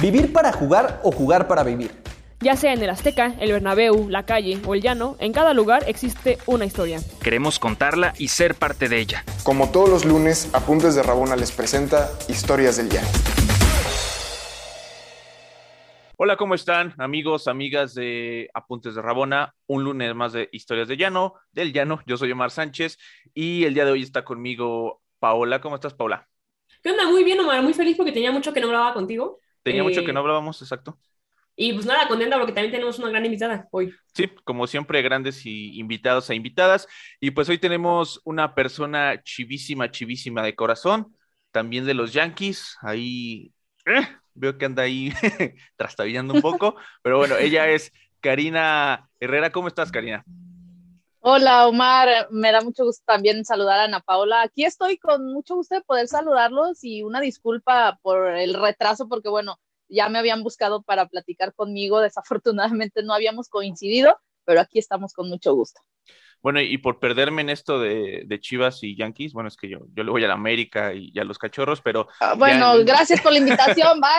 ¿Vivir para jugar o jugar para vivir? Ya sea en el Azteca, el Bernabéu, la calle o el llano, en cada lugar existe una historia. Queremos contarla y ser parte de ella. Como todos los lunes, Apuntes de Rabona les presenta Historias del Llano. Hola, ¿cómo están amigos, amigas de Apuntes de Rabona? Un lunes más de Historias de Llano, del Llano. Yo soy Omar Sánchez y el día de hoy está conmigo Paola. ¿Cómo estás, Paola? ¿Qué onda? Muy bien, Omar. Muy feliz porque tenía mucho que no hablaba contigo. Tenía mucho que Eh, no hablábamos, exacto. Y pues nada, contenta porque también tenemos una gran invitada hoy. Sí, como siempre, grandes y invitados e invitadas. Y pues hoy tenemos una persona chivísima, chivísima de corazón, también de los Yankees. Ahí eh, veo que anda ahí trastabillando un poco, pero bueno, ella es Karina Herrera. ¿Cómo estás, Karina? Hola Omar, me da mucho gusto también saludar a Ana Paola. Aquí estoy con mucho gusto de poder saludarlos y una disculpa por el retraso porque bueno, ya me habían buscado para platicar conmigo, desafortunadamente no habíamos coincidido, pero aquí estamos con mucho gusto. Bueno, y por perderme en esto de, de Chivas y Yankees, bueno, es que yo, yo le voy a la América y, y a los cachorros, pero Ah, bueno, Ya- gracias por la invitación, ¿va?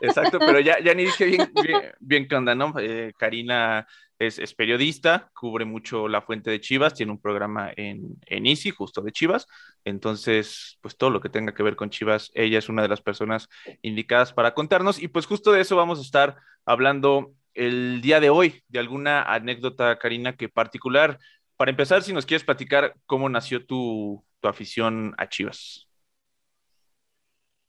Exacto, pero ya, ya ni dije bien, bien, bien qué onda, ¿no? Eh, Karina es, periodista, cubre mucho la fuente de Chivas, tiene un programa en, en Easy, justo de Chivas, entonces, pues todo lo que tenga que ver con Chivas, ella es una de las personas indicadas para contarnos, y pues justo de eso vamos a estar hablando el día de hoy, de alguna anécdota, Karina, que particular, para empezar, si nos quieres platicar cómo nació tu, tu afición a Chivas.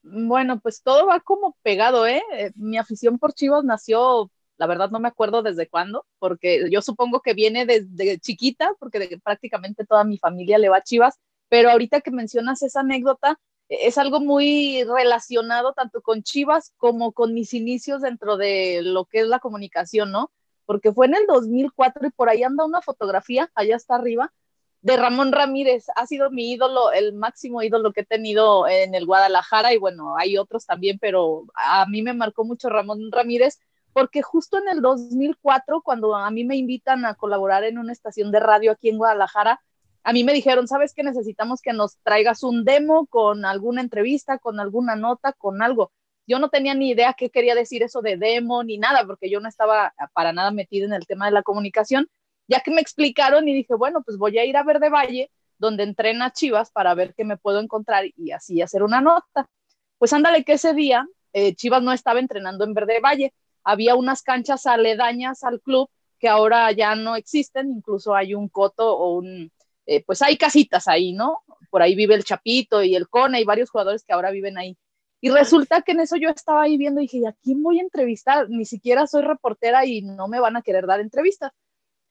Bueno, pues todo va como pegado, ¿eh? Eh, Mi afición por Chivas nació, la verdad no me acuerdo desde cuándo, porque yo supongo que viene desde chiquita, porque de- prácticamente toda mi familia le va a Chivas, pero ahorita que mencionas esa anécdota, eh, es algo muy relacionado tanto con Chivas como con mis inicios dentro de lo que es la comunicación, ¿no? Porque fue en el 2004 y por ahí anda una fotografía, allá está arriba, de Ramón Ramírez. Ha sido mi ídolo, el máximo ídolo que he tenido en el Guadalajara y bueno, hay otros también, pero a mí me marcó mucho Ramón Ramírez porque justo en el 2004, cuando a mí me invitan a colaborar en una estación de radio aquí en Guadalajara, a mí me dijeron, ¿sabes qué? Necesitamos que nos traigas un demo con alguna entrevista, con alguna nota, con algo. Yo no tenía ni idea qué quería decir eso de demo ni nada, porque yo no estaba para nada metida en el tema de la comunicación ya que me explicaron y dije, bueno, pues voy a ir a Verde Valle, donde entrena Chivas, para ver qué me puedo encontrar y así hacer una nota. Pues ándale que ese día eh, Chivas no estaba entrenando en Verde Valle, había unas canchas aledañas al club que ahora ya no existen, incluso hay un coto o un, eh, pues hay casitas ahí, ¿no? Por ahí vive el Chapito y el Cone y varios jugadores que ahora viven ahí. Y resulta que en eso yo estaba ahí viendo y dije, ¿y a quién voy a entrevistar? Ni siquiera soy reportera y no me van a querer dar entrevistas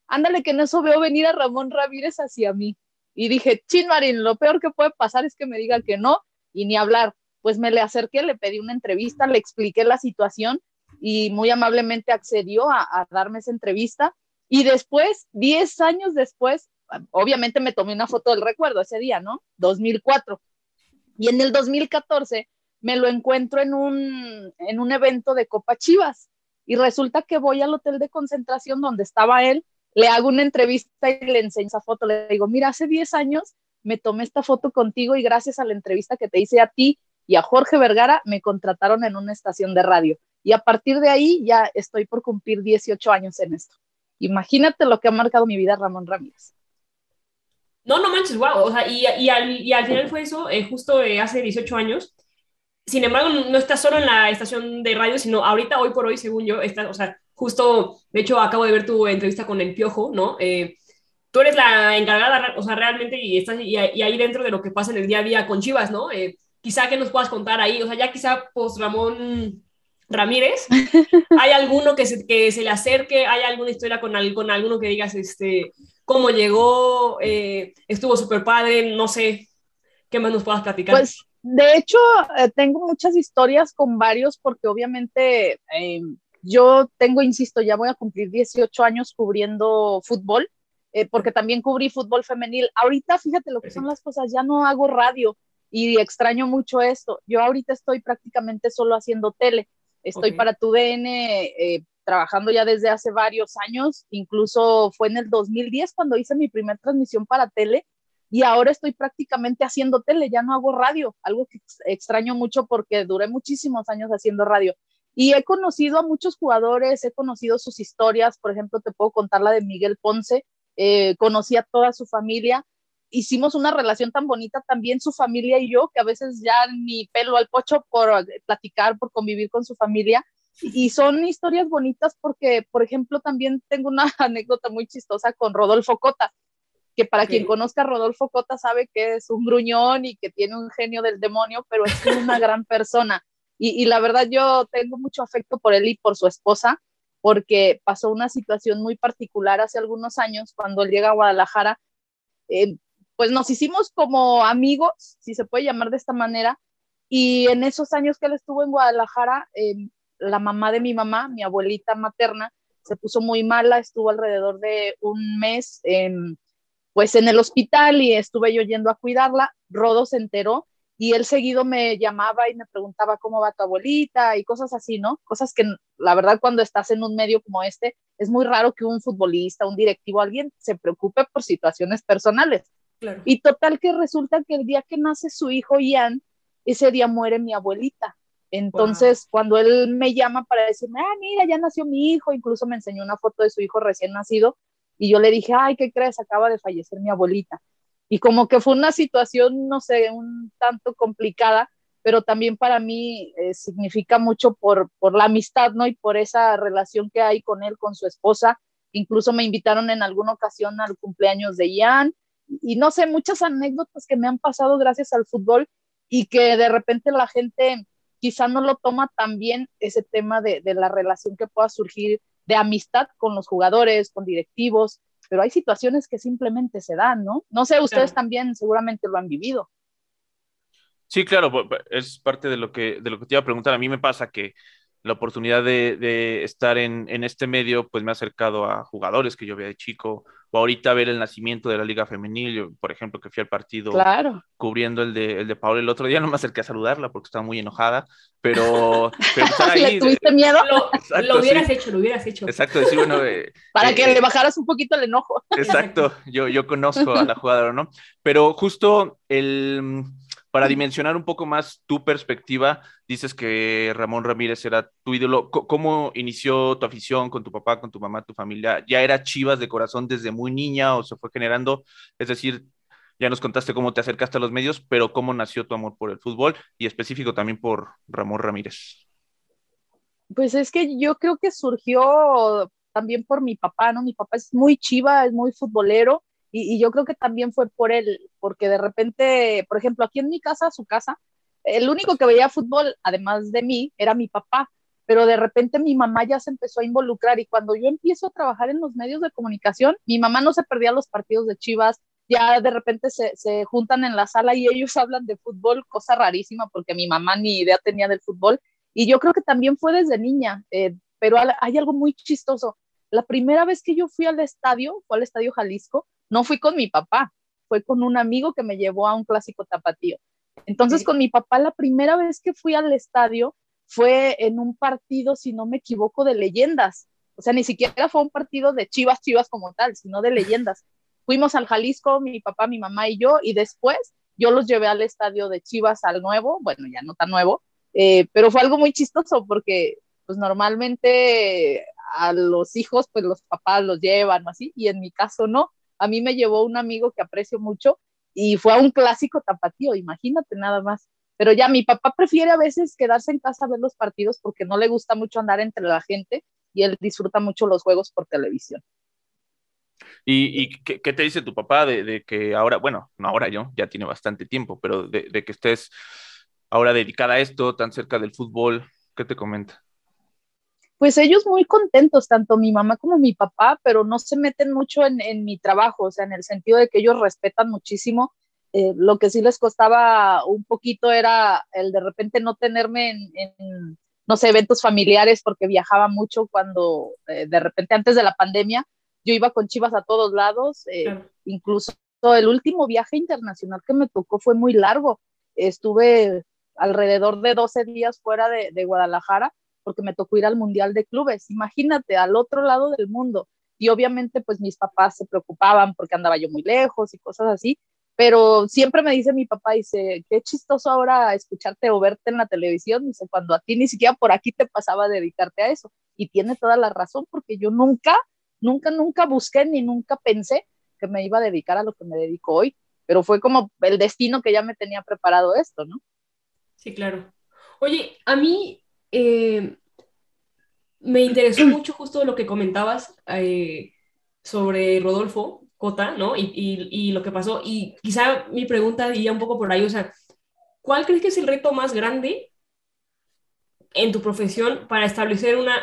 ándale que en eso veo venir a Ramón Ramírez hacia mí. Y dije, chin Marín, lo peor que puede pasar es que me diga que no y ni hablar. Pues me le acerqué, le pedí una entrevista, le expliqué la situación y muy amablemente accedió a, a darme esa entrevista. Y después, 10 años después, obviamente me tomé una foto del recuerdo ese día, ¿no? 2004. Y en el 2014 me lo encuentro en un, en un evento de Copa Chivas. Y resulta que voy al hotel de concentración donde estaba él le hago una entrevista y le enseño esa foto. Le digo, mira, hace 10 años me tomé esta foto contigo y gracias a la entrevista que te hice a ti y a Jorge Vergara me contrataron en una estación de radio. Y a partir de ahí ya estoy por cumplir 18 años en esto. Imagínate lo que ha marcado mi vida Ramón Ramírez. No, no manches, wow. O sea, y, y, al, y al final fue eso, eh, justo eh, hace 18 años. Sin embargo, no estás solo en la estación de radio, sino ahorita, hoy por hoy, según yo, estás, o sea, justo, de hecho, acabo de ver tu entrevista con el Piojo, ¿no? Eh, tú eres la encargada, o sea, realmente, y estás y, ahí dentro de lo que pasa en el día a día con Chivas, ¿no? Quizá que nos puedas contar ahí, o sea, ya quizá, pues, Ramón Ramírez, ¿hay alguno que se, que se le acerque? ¿Hay alguna historia con, con alguno que digas, este, cómo llegó, eh, estuvo súper padre, no sé, ¿qué más nos puedas platicar? Pues, de hecho, eh, tengo muchas historias con varios porque obviamente eh, yo tengo, insisto, ya voy a cumplir 18 años cubriendo fútbol, porque también cubrí fútbol femenil. Ahorita, fíjate lo que son las cosas, ya no hago radio y extraño mucho esto. Yo ahorita estoy prácticamente solo haciendo tele. Estoy okay. para tu DN eh, trabajando ya desde hace varios años, incluso fue en el 2010 cuando hice mi primera transmisión para tele y ahora estoy prácticamente haciendo tele, ya no hago radio, algo que extraño mucho porque duré muchísimos años haciendo radio. Y he conocido a muchos jugadores, he conocido sus historias, por ejemplo, te puedo contar la de Miguel Ponce, eh, conocí a toda su familia, hicimos una relación tan bonita también su familia y yo, que a veces ya ni pelo al pocho por platicar, por convivir con su familia. Y son historias bonitas porque, por ejemplo, también tengo una anécdota muy chistosa con Rodolfo Cota, que para quien conozca a Rodolfo Cota sabe que es un gruñón y que tiene un genio del demonio, pero es una gran persona. Y, la verdad yo tengo mucho afecto por él y por su esposa, porque pasó una situación muy particular hace algunos años cuando él llega a Guadalajara. Eh, pues nos hicimos como amigos, si se puede llamar de esta manera, y en esos años que él estuvo en Guadalajara, eh, la mamá de mi mamá, mi abuelita materna, se puso muy mala, estuvo alrededor de un mes pues en el hospital y estuve yo yendo a cuidarla. Rodo se enteró y él seguido me llamaba y me preguntaba cómo va tu abuelita y cosas así, ¿no? Cosas que la verdad cuando estás en un medio como este es muy raro que un futbolista, un directivo, alguien se preocupe por situaciones personales. Y total que resulta que el día que nace su hijo Ian, ese día muere mi abuelita. Entonces, cuando él me llama para decirme, ah, mira, ya nació mi hijo, incluso me enseñó una foto de su hijo recién nacido, y yo le dije, ay, ¿qué crees? Acaba de fallecer mi abuelita y como que fue una situación, no sé, un tanto complicada, pero también para mí eh, significa mucho por, por la amistad, ¿no? Y por esa relación que hay con él, con su esposa. Incluso me invitaron en alguna ocasión al cumpleaños de Ian y no sé, muchas anécdotas que me han pasado gracias al fútbol y que de repente la gente quizá no lo toma tan bien ese tema de, de la relación que pueda surgir de amistad con los jugadores, con directivos, pero hay situaciones que simplemente se dan, ¿no? No sé, ustedes también seguramente lo han vivido. Sí, claro, es parte de lo que de lo que te iba a preguntar. A mí me pasa que la oportunidad de, estar en, este medio, pues me ha acercado a jugadores que yo veía de chico, o ahorita ver el nacimiento de la Liga Femenil, por ejemplo, que fui al partido cubriendo el de, el de Paola el otro día, no me acerqué a saludarla porque estaba muy enojada, pero, pero ahí, tuviste miedo? Lo, hubieras hecho, lo hubieras hecho. Exacto, decir, bueno... Eh, Para que eh, le bajaras un poquito el enojo. Exacto, yo, yo conozco a la jugadora, ¿no? Pero justo el para dimensionar un poco más tu perspectiva, dices que Ramón Ramírez era tu ídolo. ¿Cómo inició tu afición con tu papá, con tu mamá, tu familia? ¿Ya era Chivas de corazón desde muy niña o se fue generando? Es decir, ya nos contaste cómo te acercaste a los medios, pero cómo nació tu amor por el fútbol y específico también por Ramón Ramírez. Pues es que yo creo que surgió también por mi papá, ¿no? Mi papá es muy chiva, es muy futbolero y, yo creo que también fue por él, porque de repente, por ejemplo, aquí en mi casa, su casa, el único que veía fútbol, además de mí, era mi papá, pero de repente mi mamá ya se empezó a involucrar y cuando yo empiezo a trabajar en los medios de comunicación, mi mamá no se perdía los partidos de Chivas, ya de repente se, se juntan en la sala y ellos hablan de fútbol, cosa rarísima porque mi mamá ni idea tenía del fútbol. Y yo creo que también fue desde niña, eh, pero hay algo muy chistoso. La primera vez que yo fui al estadio, fue al Estadio Jalisco, no fui con mi papá, fue con un amigo que me llevó a un clásico tapatío. Entonces, con mi papá, la primera vez que fui al estadio fue en un partido, si no me equivoco, de leyendas. O sea, ni siquiera fue un partido de chivas, chivas como tal, sino de leyendas. Fuimos al Jalisco, mi papá, mi mamá y yo, y después yo los llevé al estadio de Chivas al nuevo, bueno, ya no tan nuevo, eh, pero fue algo muy chistoso porque pues normalmente a los hijos pues los papás los llevan o así, y en mi caso no a mí me llevó un amigo que aprecio mucho y fue a un clásico tapatío, imagínate nada más. Pero ya mi papá prefiere a veces quedarse en casa a ver los partidos porque no le gusta mucho andar entre la gente y él disfruta mucho los juegos por televisión. ¿Y, qué, te dice tu papá de, que ahora, bueno, no ahora yo, ya tiene bastante tiempo, pero de, de que estés ahora dedicada a esto, tan cerca del fútbol? ¿Qué te comenta? Pues ellos muy contentos, tanto mi mamá como mi papá, pero no se meten mucho en, mi trabajo, o sea, en el sentido de que ellos respetan muchísimo. Eh, lo que sí les costaba un poquito era el de repente no tenerme en, no sé, eventos familiares porque viajaba mucho cuando eh, de repente antes de la pandemia yo iba con Chivas a todos lados, eh, incluso el último viaje internacional que me tocó fue muy largo. Estuve alrededor de 12 días fuera de, de Guadalajara porque me tocó ir al Mundial de Clubes, imagínate, al otro lado del mundo. Y obviamente pues mis papás se preocupaban porque andaba yo muy lejos y cosas así, pero siempre me dice mi papá, dice, qué chistoso ahora escucharte o verte en la televisión, dice, cuando a ti ni siquiera por aquí te pasaba a dedicarte a eso. Y tiene toda la razón, porque yo nunca, nunca, nunca busqué ni nunca pensé que me iba a dedicar a lo que me dedico hoy, pero fue como el destino que ya me tenía preparado esto, ¿no? Sí, claro. Oye, a mí eh, me interesó mucho justo lo que comentabas eh, sobre Rodolfo, Cota, ¿no? Y, lo que pasó. Y quizá mi pregunta iría un poco por ahí, o sea, ¿cuál crees que es el reto más grande en tu profesión para establecer una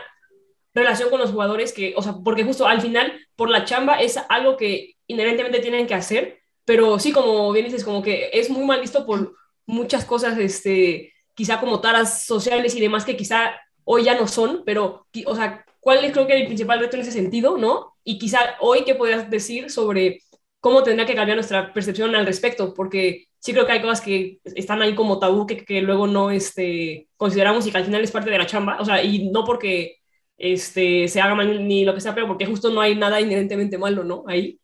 relación con los jugadores que, o sea, porque justo al final, por la chamba es algo que inherentemente tienen que hacer, pero sí, como bien dices, como que es muy mal visto por muchas cosas, este, quizá como taras sociales y demás que quizá hoy ya no son, pero, o sea, ¿cuál es creo que el principal reto en ese sentido, no? Y quizá hoy, ¿qué podrías decir sobre cómo tendría que cambiar nuestra percepción al respecto? Porque sí creo que hay cosas que están ahí como tabú que, que luego no este, consideramos y que al final es parte de la chamba, o sea, y no porque este, se haga mal ni lo que sea, pero porque justo no hay nada inherentemente malo, ¿no? Ahí.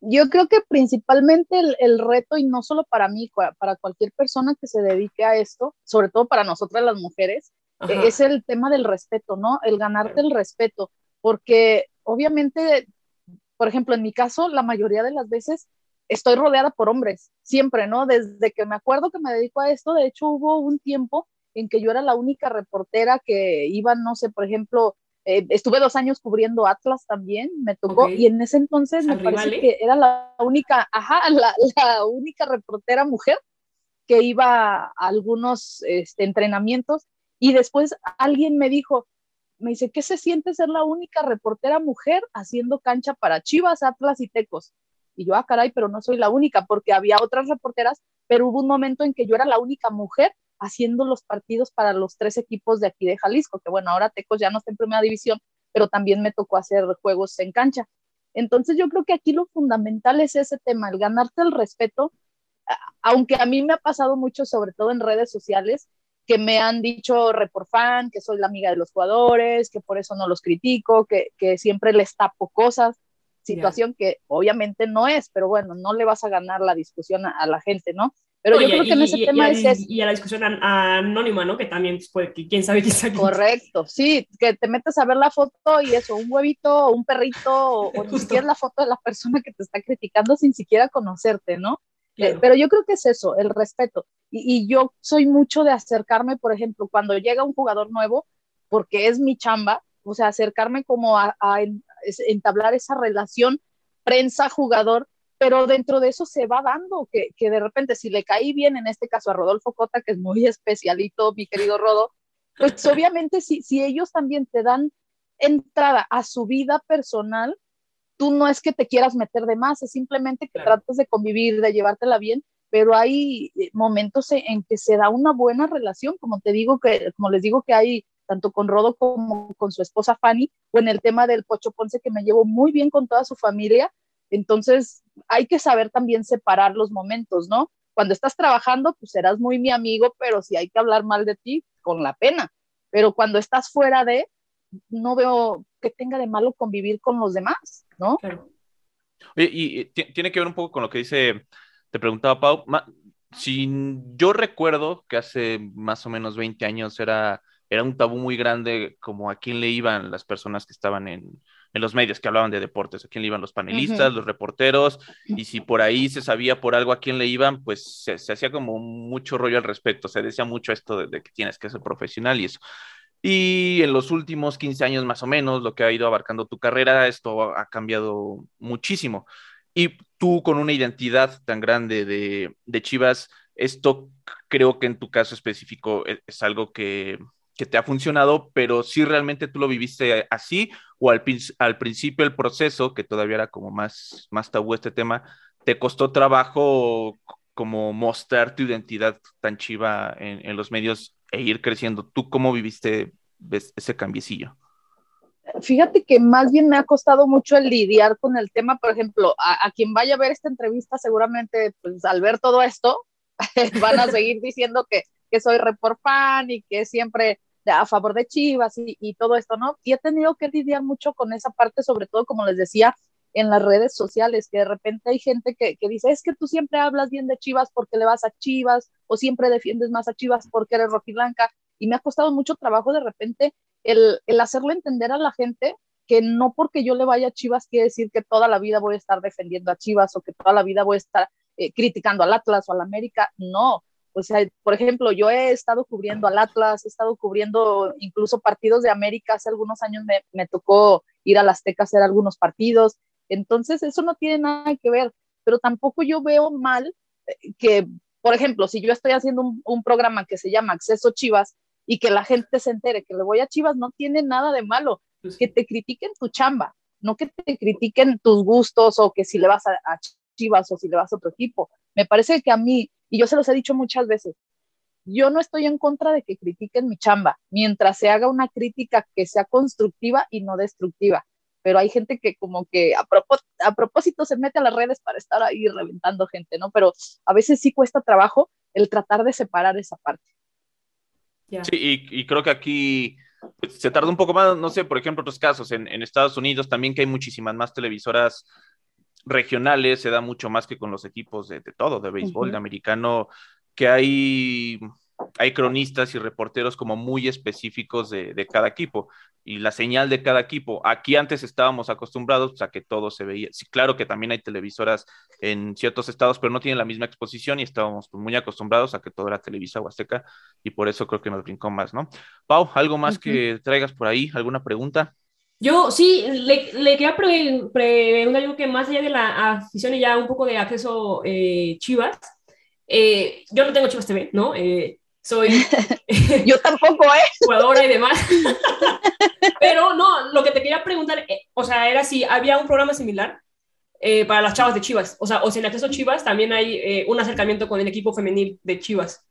Yo creo que principalmente el, el, reto, y no solo para mí, para cualquier persona que se dedique a esto, sobre todo para nosotras las mujeres, Ajá. es el tema del respeto, ¿no? El ganarte el respeto, porque obviamente, por ejemplo, en mi caso, la mayoría de las veces estoy rodeada por hombres, siempre, ¿no? Desde que me acuerdo que me dedico a esto, de hecho hubo un tiempo en que yo era la única reportera que iba, no sé, por ejemplo, eh, estuve dos años cubriendo Atlas también, me tocó, okay. y en ese entonces me parece que era la única, ajá, la, la, única reportera mujer que iba a algunos este, entrenamientos, y después alguien me dijo, me dice, ¿qué se siente ser la única reportera mujer haciendo cancha para Chivas, Atlas y Tecos? Y yo, ah, caray, pero no soy la única, porque había otras reporteras, pero hubo un momento en que yo era la única mujer haciendo los partidos para los tres equipos de aquí de Jalisco, que bueno, ahora Tecos ya no está en primera división, pero también me tocó hacer juegos en cancha. Entonces yo creo que aquí lo fundamental es ese tema, el ganarte el respeto, aunque a mí me ha pasado mucho, sobre todo en redes sociales, que me han dicho fan, que soy la amiga de los jugadores, que por eso no los critico, que, que siempre les tapo cosas, situación yeah. que obviamente no es, pero bueno, no le vas a ganar la discusión a, a la gente, ¿no? Pero no, yo y, creo que en ese y, tema y, es, es, Y a la discusión anónima, ¿no? Que también, pues, quién sabe quién sabe. Correcto, sí, que te metes a ver la foto y eso, un huevito, un perrito, o, o ni siquiera la foto de la persona que te está criticando sin siquiera conocerte, ¿no? Claro. Pero yo creo que es eso, el respeto. Y, y, yo soy mucho de acercarme, por ejemplo, cuando llega un jugador nuevo, porque es mi chamba, o sea, acercarme como a, a entablar esa relación prensa-jugador, pero dentro de eso se va dando, que, que, de repente si le caí bien, en este caso a Rodolfo Cota, que es muy especialito, mi querido Rodo, pues obviamente si, si ellos también te dan entrada a su vida personal, tú no es que te quieras meter de más, es simplemente que claro. tratas de convivir, de llevártela bien, pero hay eh, momentos en que se da una buena relación, como te digo que, como les digo que hay tanto con Rodo como con su esposa Fanny, o en el tema del Pocho Ponce, que me llevo muy bien con toda su familia. Entonces, hay que saber también separar los momentos, ¿no? Cuando estás trabajando, pues serás muy mi amigo, pero si hay que hablar mal de ti, con la pena. Pero cuando estás fuera de, no veo que tenga de malo convivir con los demás, ¿no? Claro. Oye, y, y tiene que ver un poco con lo que dice, te preguntaba Pau, si yo recuerdo que hace más o menos 20 años era era un tabú muy grande como a quién le iban las personas que estaban en, en los medios que hablaban de deportes, a quién le iban los panelistas, uh -huh. los reporteros, y si por ahí se sabía por algo a quién le iban, pues se, se hacía como mucho rollo al respecto, se decía mucho esto de, de, que tienes que ser profesional y eso. Y en los últimos 15 años más o menos, lo que ha ido abarcando tu carrera, esto ha cambiado muchísimo. Y tú con una identidad tan grande de, de Chivas, esto creo que en tu caso específico es, es algo que, que te ha funcionado, pero si realmente tú lo viviste así o al, al, principio el proceso, que todavía era como más, más tabú este tema, te costó trabajo como mostrar tu identidad tan chiva en, en los medios e ir creciendo. ¿Tú cómo viviste ese cambiecillo? Fíjate que más bien me ha costado mucho el lidiar con el tema, por ejemplo, a, a quien vaya a ver esta entrevista, seguramente pues, al ver todo esto, van a seguir diciendo que, que soy report fan y que siempre a favor de Chivas y, todo esto, ¿no? Y he tenido que lidiar mucho con esa parte, sobre todo, como les decía, en las redes sociales, que de repente hay gente que, que, dice, es que tú siempre hablas bien de Chivas porque le vas a Chivas, o siempre defiendes más a Chivas porque eres rojiblanca, y me ha costado mucho trabajo de repente el, el hacerle entender a la gente que no porque yo le vaya a Chivas quiere decir que toda la vida voy a estar defendiendo a Chivas o que toda la vida voy a estar eh, criticando al Atlas o al América, no. O sea, por ejemplo, yo he estado cubriendo al Atlas, he estado cubriendo incluso partidos de América, hace algunos años me, me tocó ir a la Azteca a hacer algunos partidos, entonces, eso no tiene nada que ver, pero tampoco yo veo mal eh, que, por ejemplo, si yo estoy haciendo un, programa que se llama Acceso Chivas y que la gente se entere que le voy a Chivas, no tiene nada de malo. Que te critiquen tu chamba, no que te critiquen tus gustos o que si le vas a, a Chivas o si le vas a otro equipo. Me parece que a mí, y yo se los he dicho muchas veces, yo no estoy en contra de que critiquen mi chamba, mientras se haga una crítica que sea constructiva y no destructiva pero hay gente que como que a, a propósito se mete a las redes para estar ahí reventando gente, ¿no? Pero a veces sí cuesta trabajo el tratar de separar esa parte. Sí, y, creo que aquí pues, se tarda un poco más, no sé, por ejemplo, otros casos, en, Estados Unidos también que hay muchísimas más televisoras regionales, se da mucho más que con los equipos de, todo, de béisbol, de americano, que hay hay cronistas y reporteros como muy específicos de, cada equipo y la señal de cada equipo. Aquí antes estábamos acostumbrados a que todo se veía. Sí, claro que también hay televisoras en ciertos estados, pero no tienen la misma exposición y estábamos muy acostumbrados a que todo era Televisa Huasteca y por eso creo que nos brincó más, ¿no? Pau, ¿algo más que traigas por ahí? ¿Alguna pregunta? Yo sí, le, le quería preguntar algo que más allá de la afición y ya un poco de acceso eh, Chivas, eh, yo no tengo Chivas TV, ¿no? Eh, soy yo tampoco, ¿eh? Jugadora y demás. Pero no, lo que te quería preguntar, eh, o sea, era si había un programa similar eh, para las chavas de Chivas, o sea, o si en acceso Chivas también hay eh, un acercamiento con el equipo femenil de Chivas.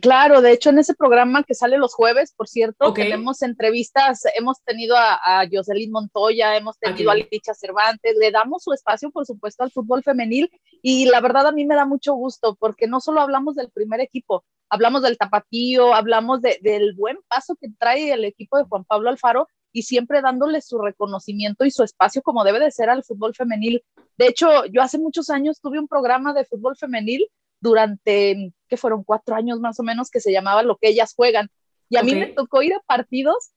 Claro, de hecho en ese programa que sale los jueves, por cierto, tenemos entrevistas, hemos tenido a, a Jocelyn Montoya, hemos tenido a Leticia Cervantes, le damos su espacio, por supuesto, al fútbol femenil y la verdad a mí me da mucho gusto porque no solo hablamos del primer equipo, hablamos del tapatío, hablamos del buen paso que trae el equipo de Juan Pablo Alfaro y siempre dándole su reconocimiento y su espacio como debe de ser al fútbol femenil. De hecho, yo hace muchos años tuve un programa de fútbol femenil durante, que fueron cuatro años más o menos, que se llamaba Lo que ellas juegan. Y a mí me tocó ir a partidos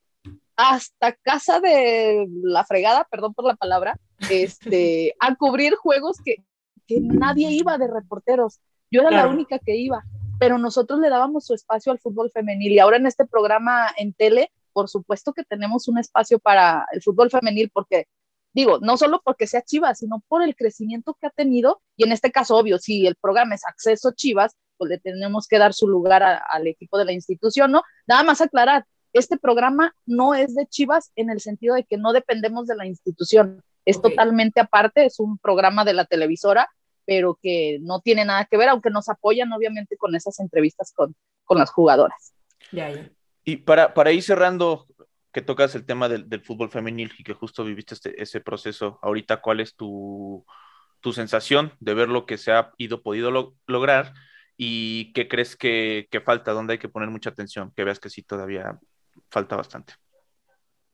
hasta casa de la fregada, perdón por la palabra, este, a cubrir juegos que, que nadie iba de reporteros. Yo era la única que iba, pero nosotros le dábamos su espacio al fútbol femenil y ahora en este programa en tele, por supuesto que tenemos un espacio para el fútbol femenil porque digo, no solo porque sea Chivas, sino por el crecimiento que ha tenido, y en este caso, obvio, si el programa es acceso Chivas, pues le tenemos que dar su lugar al equipo de la institución, ¿no? Nada más aclarar, este programa no es de Chivas en el sentido de que no dependemos de la institución, es totalmente aparte, es un programa de la televisora, pero que no tiene nada que ver, aunque nos apoyan obviamente con esas entrevistas con, con las jugadoras. Ya, ya. Y para, para ir cerrando, que tocas el tema del, fútbol femenil y que justo viviste este, ese proceso, ahorita, ¿cuál es tu, sensación de ver lo que se ha ido podido lograr y qué crees que, falta, dónde hay que poner mucha atención, que veas que sí todavía falta bastante?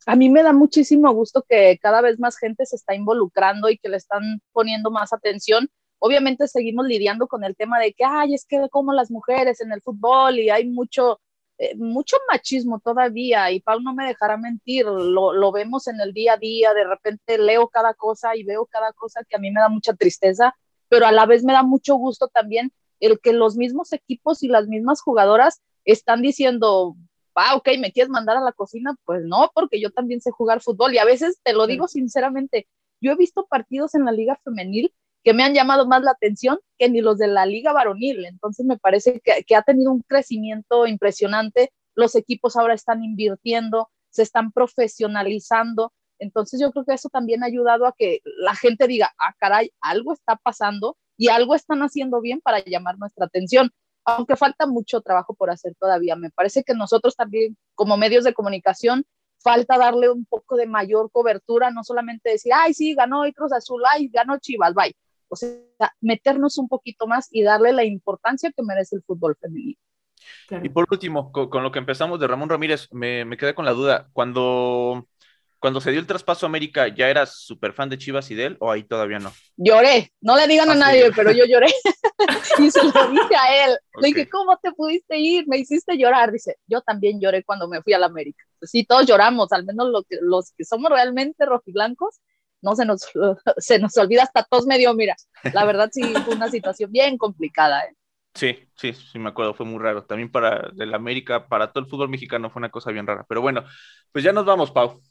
A mí me da muchísimo gusto que cada vez más gente se está involucrando y que le están poniendo más atención. Obviamente seguimos lidiando con el tema de que, ay, es que como las mujeres en el fútbol y hay mucho, eh, mucho machismo todavía y Pau no me dejará mentir, lo, lo, vemos en el día a día, de repente leo cada cosa y veo cada cosa que a mí me da mucha tristeza, pero a la vez me da mucho gusto también el que los mismos equipos y las mismas jugadoras están diciendo, ah, ok, ¿me quieres mandar a la cocina? Pues no, porque yo también sé jugar fútbol y a veces te lo digo sinceramente, yo he visto partidos en la liga femenil que me han llamado más la atención que ni los de la liga varonil. Entonces me parece que, ha tenido un crecimiento impresionante. Los equipos ahora están invirtiendo, se están profesionalizando. Entonces yo creo que eso también ha ayudado a que la gente diga, ah, caray, algo está pasando y algo están haciendo bien para llamar nuestra atención. Aunque falta mucho trabajo por hacer todavía. Me parece que nosotros también, como medios de comunicación, falta darle un poco de mayor cobertura, no solamente decir, ay, sí, ganó Cruz Azul, ay, ganó Chivas, bye. O sea, meternos un poquito más y darle la importancia que merece el fútbol femenino. Y por último, con, lo que empezamos de Ramón Ramírez, me, me, quedé con la duda. Cuando, cuando se dio el traspaso a América, ¿ya eras súper fan de Chivas y de él o ahí todavía no? Lloré, no le digan a Ah, sí. nadie, pero yo lloré y se lo dije a él. Ok. Le dije, ¿cómo te pudiste ir? Me hiciste llorar. Dice, yo también lloré cuando me fui a la América. Pues sí, todos lloramos, al menos lo que, los que somos realmente rojiblancos, no se nos, se nos olvida hasta tos medio, mira. La verdad sí fue una situación bien complicada. ¿eh? Sí, sí, sí, me acuerdo, fue muy raro. También para el América, para todo el fútbol mexicano fue una cosa bien rara. Pero bueno, pues ya nos vamos, Pau.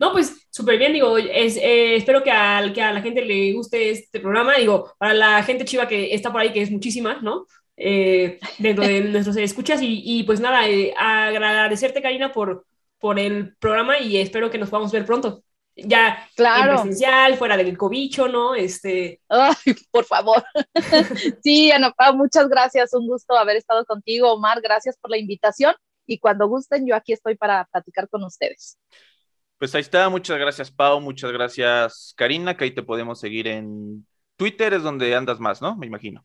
No, pues súper bien, digo, es, eh, espero que, al, que a la gente le guste este programa, digo, para la gente chiva que está por ahí, que es muchísima, ¿no? Eh, dentro de nuestros escuchas y, y pues nada, eh, agradecerte, Karina, por, por el programa y espero que nos podamos ver pronto. Ya en Claro. presencial, fuera del cobicho, ¿no? Este, Ay, por favor. sí, Ana Pau, muchas gracias. Un gusto haber estado contigo, Omar. Gracias por la invitación. Y cuando gusten, yo aquí estoy para platicar con ustedes. Pues ahí está, muchas gracias, Pau, muchas gracias, Karina, que ahí te podemos seguir en Twitter, es donde andas más, ¿no? Me imagino.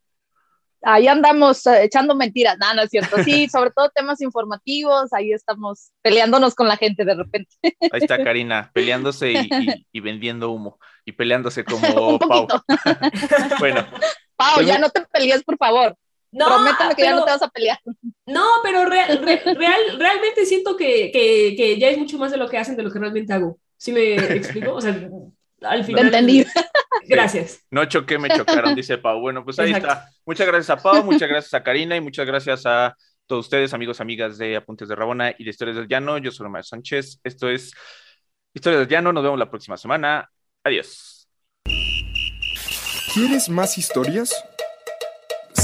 Ahí andamos eh, echando mentiras. No, no es cierto. Sí, sobre todo temas informativos. Ahí estamos peleándonos con la gente de repente. Ahí está Karina, peleándose y, y- y vendiendo humo, y peleándose como Pau. Bueno, Pau, Pues ya no te pelees, por favor. no, Prométeme que ya no te vas a pelear. No, pero real- re- real- realmente siento que, que, que ya es mucho más de lo que hacen de lo que realmente hago. ¿Sí me explico? O sea, al final. entendí. Gracias. no choqué, me chocaron, dice Pau. Bueno, pues ahí Exacto. está. Muchas gracias a Pau, muchas gracias a Karina y muchas gracias a todos ustedes, amigos, amigas de Apuntes de Rabona y de Historias del Llano. Yo soy Omar Sánchez. Esto es Historias del Llano. Nos vemos la próxima semana. Adiós. ¿Quieres más historias?